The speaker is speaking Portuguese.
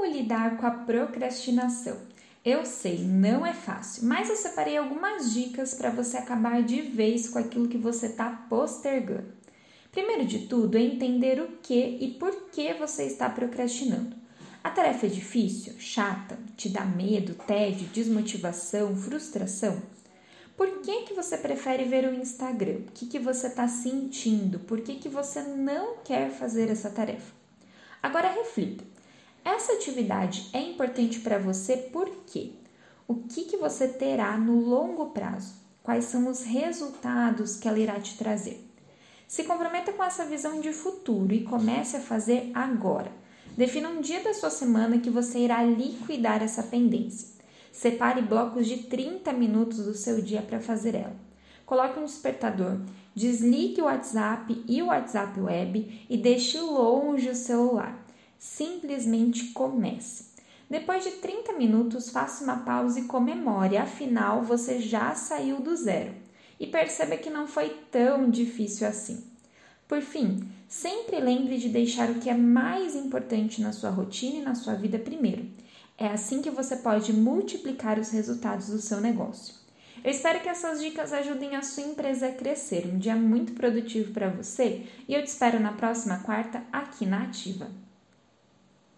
Como lidar com a procrastinação? Eu sei, não é fácil, mas eu separei algumas dicas para você acabar de vez com aquilo que você está postergando. Primeiro de tudo é entender o que e por que você está procrastinando. A tarefa é difícil, chata, te dá medo, tédio, desmotivação, frustração? Por que, que você prefere ver o Instagram? O que, que você está sentindo? Por que, que você não quer fazer essa tarefa? Agora reflita. Essa atividade é importante para você por quê? O que, que você terá no longo prazo? Quais são os resultados que ela irá te trazer? Se comprometa com essa visão de futuro e comece a fazer agora. Defina um dia da sua semana que você irá liquidar essa pendência. Separe blocos de 30 minutos do seu dia para fazer ela. Coloque um despertador, desligue o WhatsApp e o WhatsApp Web e deixe longe o celular. Simplesmente comece. Depois de 30 minutos, faça uma pausa e comemore, afinal você já saiu do zero. E perceba que não foi tão difícil assim. Por fim, sempre lembre de deixar o que é mais importante na sua rotina e na sua vida primeiro. É assim que você pode multiplicar os resultados do seu negócio. Eu espero que essas dicas ajudem a sua empresa a crescer. Um dia muito produtivo para você e eu te espero na próxima quarta aqui na Ativa.